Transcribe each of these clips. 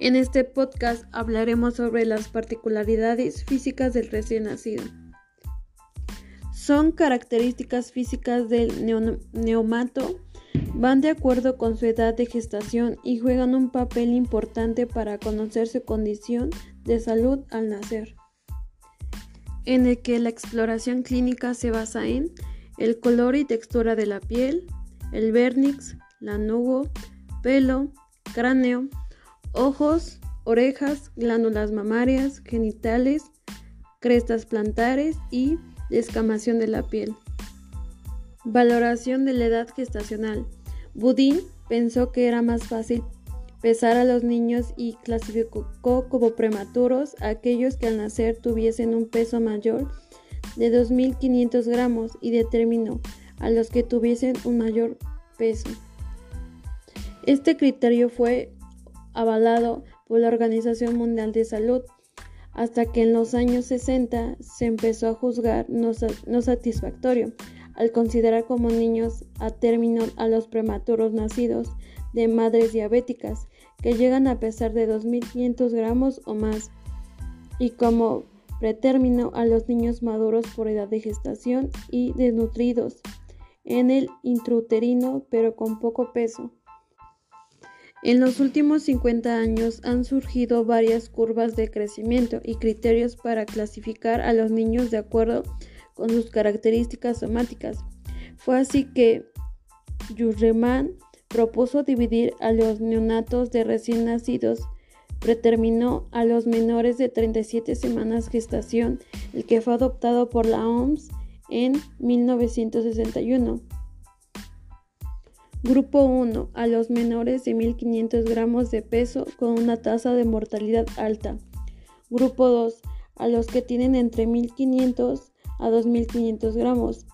En este podcast hablaremos sobre las particularidades físicas del recién nacido. Son características físicas del neomato, van de acuerdo con su edad de gestación y juegan un papel importante para conocer su condición de salud al nacer, en el que la exploración clínica se basa en el color y textura de la piel, el vernix, lanugo, pelo, cráneo, ojos, orejas, glándulas mamarias, genitales, crestas plantares y descamación de la piel. Valoración de la edad gestacional. Budín pensó que era más fácil pesar a los niños y clasificó como prematuros a aquellos que al nacer tuviesen un peso mayor de 2.500 gramos y determinó a los que tuviesen un mayor peso. Este criterio fue avalado por la Organización Mundial de Salud, hasta que en los años 60 se empezó a juzgar no, satisfactorio al considerar como niños a término a los prematuros nacidos de madres diabéticas que llegan a pesar de 2.500 gramos o más y como pretérmino a los niños maduros por edad de gestación y desnutridos en el intrauterino pero con poco peso. En los últimos 50 años han surgido varias curvas de crecimiento y criterios para clasificar a los niños de acuerdo con sus características somáticas. Fue así que Jurreman propuso dividir a los neonatos de recién nacidos, preterminó a los menores de 37 semanas gestación, el que fue adoptado por la OMS en 1961. Grupo 1. A los menores de 1500 gramos de peso con una tasa de mortalidad alta. Grupo 2. A los que tienen entre 1500 a 2500 gramos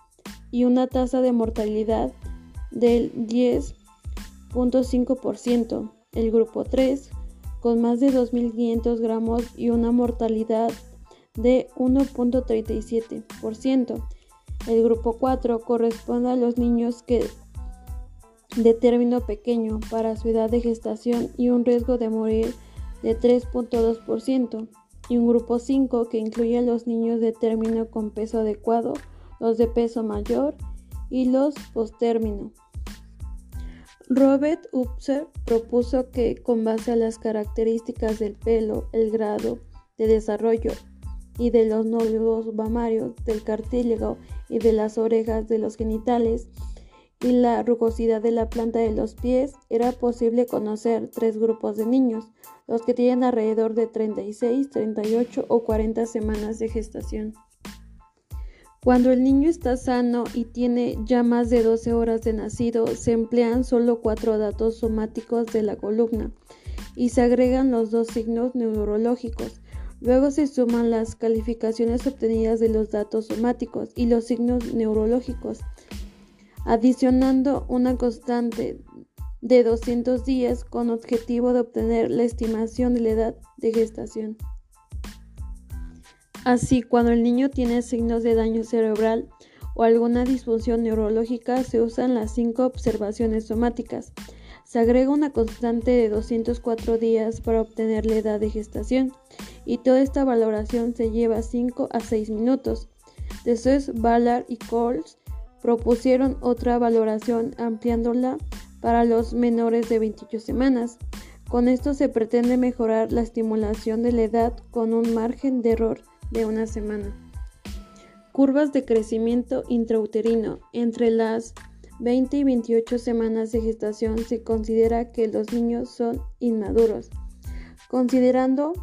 y una tasa de mortalidad del 10.5%. El grupo 3. Con más de 2500 gramos y una mortalidad de 1.37%. El grupo 4 corresponde a los niños que de término pequeño para su edad de gestación y un riesgo de morir de 3.2%, y un grupo 5 que incluye a los niños de término con peso adecuado, los de peso mayor y los postérmino. Robert Upser propuso que con base a las características del pelo, el grado de desarrollo y de los nódulos mamarios, del cartílago y de las orejas de los genitales, y la rugosidad de la planta de los pies, era posible conocer tres grupos de niños, los que tienen alrededor de 36, 38 o 40 semanas de gestación. Cuando el niño está sano y tiene ya más de 12 horas de nacido, se emplean solo cuatro datos somáticos de la columna y se agregan los dos signos neurológicos. Luego se suman las calificaciones obtenidas de los datos somáticos y los signos neurológicos adicionando una constante de 200 días con objetivo de obtener la estimación de la edad de gestación. Así, cuando el niño tiene signos de daño cerebral o alguna disfunción neurológica, se usan las cinco observaciones somáticas. Se agrega una constante de 204 días para obtener la edad de gestación y toda esta valoración se lleva 5 a 6 minutos. Después, Ballard y Coles propusieron otra valoración ampliándola para los menores de 28 semanas. Con esto se pretende mejorar la estimulación de la edad con un margen de error de una semana. Curvas de crecimiento intrauterino. Entre las 20 y 28 semanas de gestación se considera que los niños son inmaduros. Considerando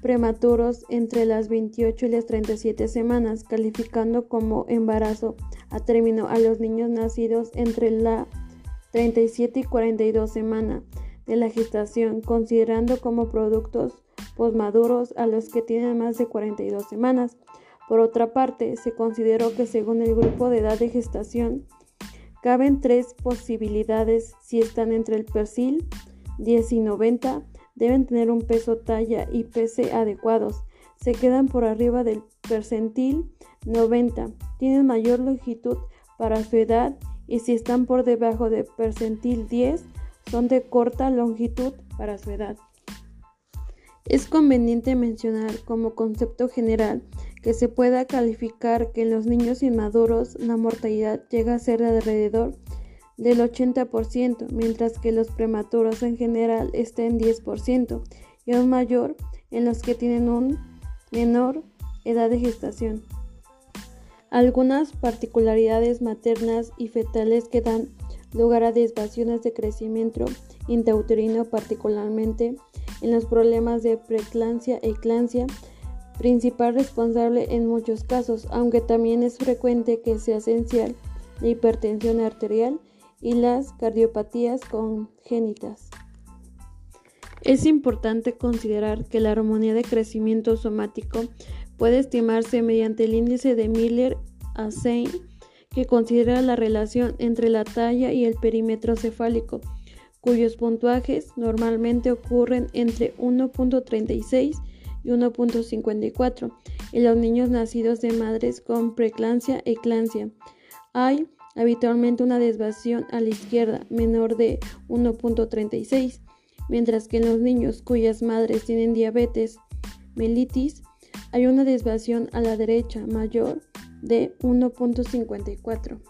prematuros entre las 28 y las 37 semanas, calificando como embarazo a término a los niños nacidos entre la 37 y 42 semanas de la gestación, considerando como productos posmaduros a los que tienen más de 42 semanas. Por otra parte, se consideró que según el grupo de edad de gestación, caben tres posibilidades si están entre el perfil 10 y 90 deben tener un peso, talla y pese adecuados. Se quedan por arriba del percentil 90. Tienen mayor longitud para su edad y si están por debajo del percentil 10 son de corta longitud para su edad. Es conveniente mencionar como concepto general que se pueda calificar que en los niños inmaduros la mortalidad llega a ser de alrededor del 80%, mientras que los prematuros en general está en 10% y aún mayor en los que tienen una menor edad de gestación. Algunas particularidades maternas y fetales que dan lugar a desviaciones de crecimiento intrauterino, particularmente en los problemas de preeclampsia e eclampsia, principal responsable en muchos casos, aunque también es frecuente que sea esencial la hipertensión arterial y las cardiopatías congénitas. Es importante considerar que la armonía de crecimiento somático puede estimarse mediante el índice de Miller-Asein, que considera la relación entre la talla y el perímetro cefálico, cuyos puntuajes normalmente ocurren entre 1.36 y 1.54 en los niños nacidos de madres con preeclampsia e. Hay habitualmente una desviación a la izquierda menor de 1.36, mientras que en los niños cuyas madres tienen diabetes mellitus hay una desviación a la derecha mayor de 1.54.